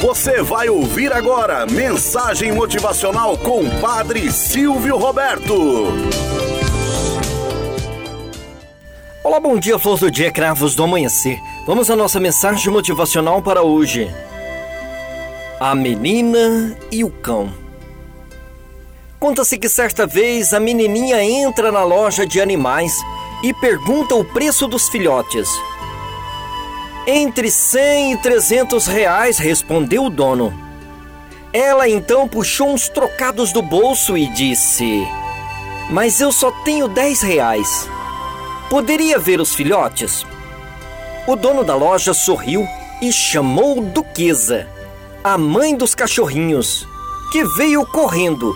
Você vai ouvir agora mensagem motivacional com Padre Silvio Roberto. Olá, bom dia, flores do dia, cravos do amanhecer. Vamos à nossa mensagem motivacional para hoje. A menina e o cão. Conta-se que certa vez a menininha entra na loja de animais e pergunta o preço dos filhotes. Entre 100 e 300 reais, respondeu o dono. Ela então puxou uns trocados do bolso e disse: Mas eu só tenho 10 reais. Poderia ver os filhotes? O dono da loja sorriu e chamou Duquesa, a mãe dos cachorrinhos, que veio correndo,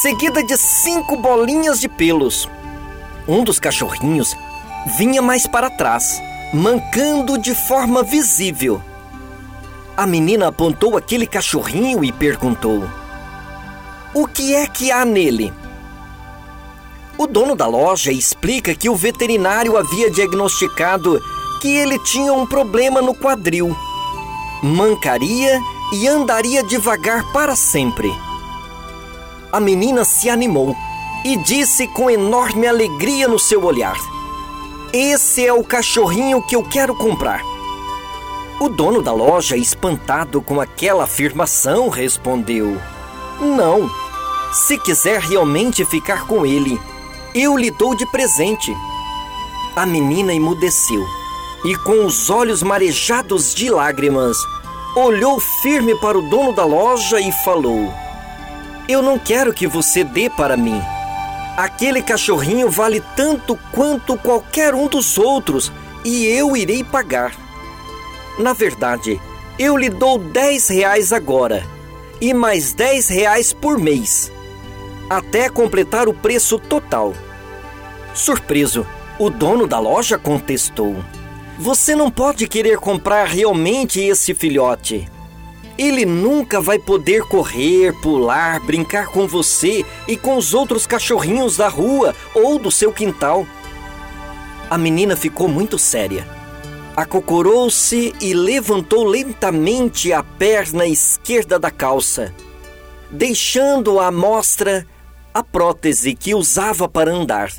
seguida de cinco bolinhas de pelos. Um dos cachorrinhos vinha mais para trás mancando de forma visível. A menina apontou aquele cachorrinho e perguntou: O que é que há nele? O dono da loja explica que o veterinário havia diagnosticado que ele tinha um problema no quadril. Mancaria e andaria devagar para sempre. A menina se animou e disse com enorme alegria no seu olhar: esse é o cachorrinho que eu quero comprar. O dono da loja, espantado com aquela afirmação, respondeu: Não. Se quiser realmente ficar com ele, eu lhe dou de presente. A menina emudeceu e, com os olhos marejados de lágrimas, olhou firme para o dono da loja e falou: Eu não quero que você dê para mim. Aquele cachorrinho vale tanto quanto qualquer um dos outros e eu irei pagar. Na verdade, eu lhe dou 10 reais agora e mais 10 reais por mês, até completar o preço total. Surpreso, o dono da loja contestou: Você não pode querer comprar realmente esse filhote. Ele nunca vai poder correr, pular, brincar com você e com os outros cachorrinhos da rua ou do seu quintal. A menina ficou muito séria. Acocorou-se e levantou lentamente a perna esquerda da calça, deixando à mostra a prótese que usava para andar.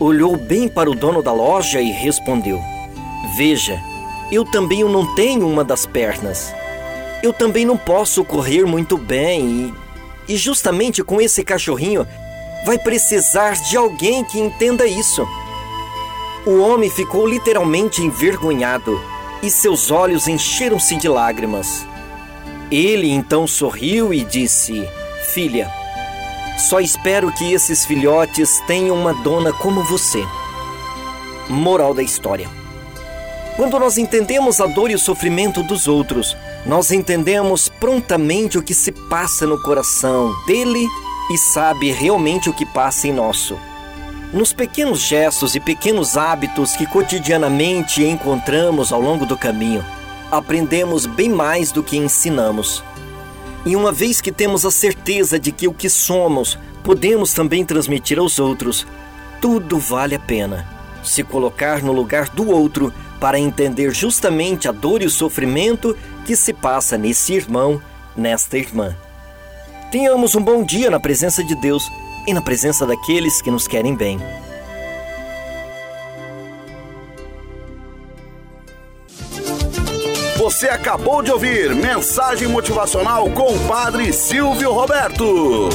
Olhou bem para o dono da loja e respondeu: Veja, eu também não tenho uma das pernas eu também não posso correr muito bem e, e justamente com esse cachorrinho vai precisar de alguém que entenda isso. O homem ficou literalmente envergonhado e seus olhos encheram-se de lágrimas. Ele então sorriu e disse: Filha, só espero que esses filhotes tenham uma dona como você. Moral da história. Quando nós entendemos a dor e o sofrimento dos outros, nós entendemos prontamente o que se passa no coração dele e sabe realmente o que passa em nosso. Nos pequenos gestos e pequenos hábitos que cotidianamente encontramos ao longo do caminho, aprendemos bem mais do que ensinamos. E uma vez que temos a certeza de que o que somos podemos também transmitir aos outros, tudo vale a pena. Se colocar no lugar do outro para entender justamente a dor e o sofrimento que se passa nesse irmão, nesta irmã. Tenhamos um bom dia na presença de Deus e na presença daqueles que nos querem bem. Você acabou de ouvir Mensagem Motivacional com o Padre Silvio Roberto.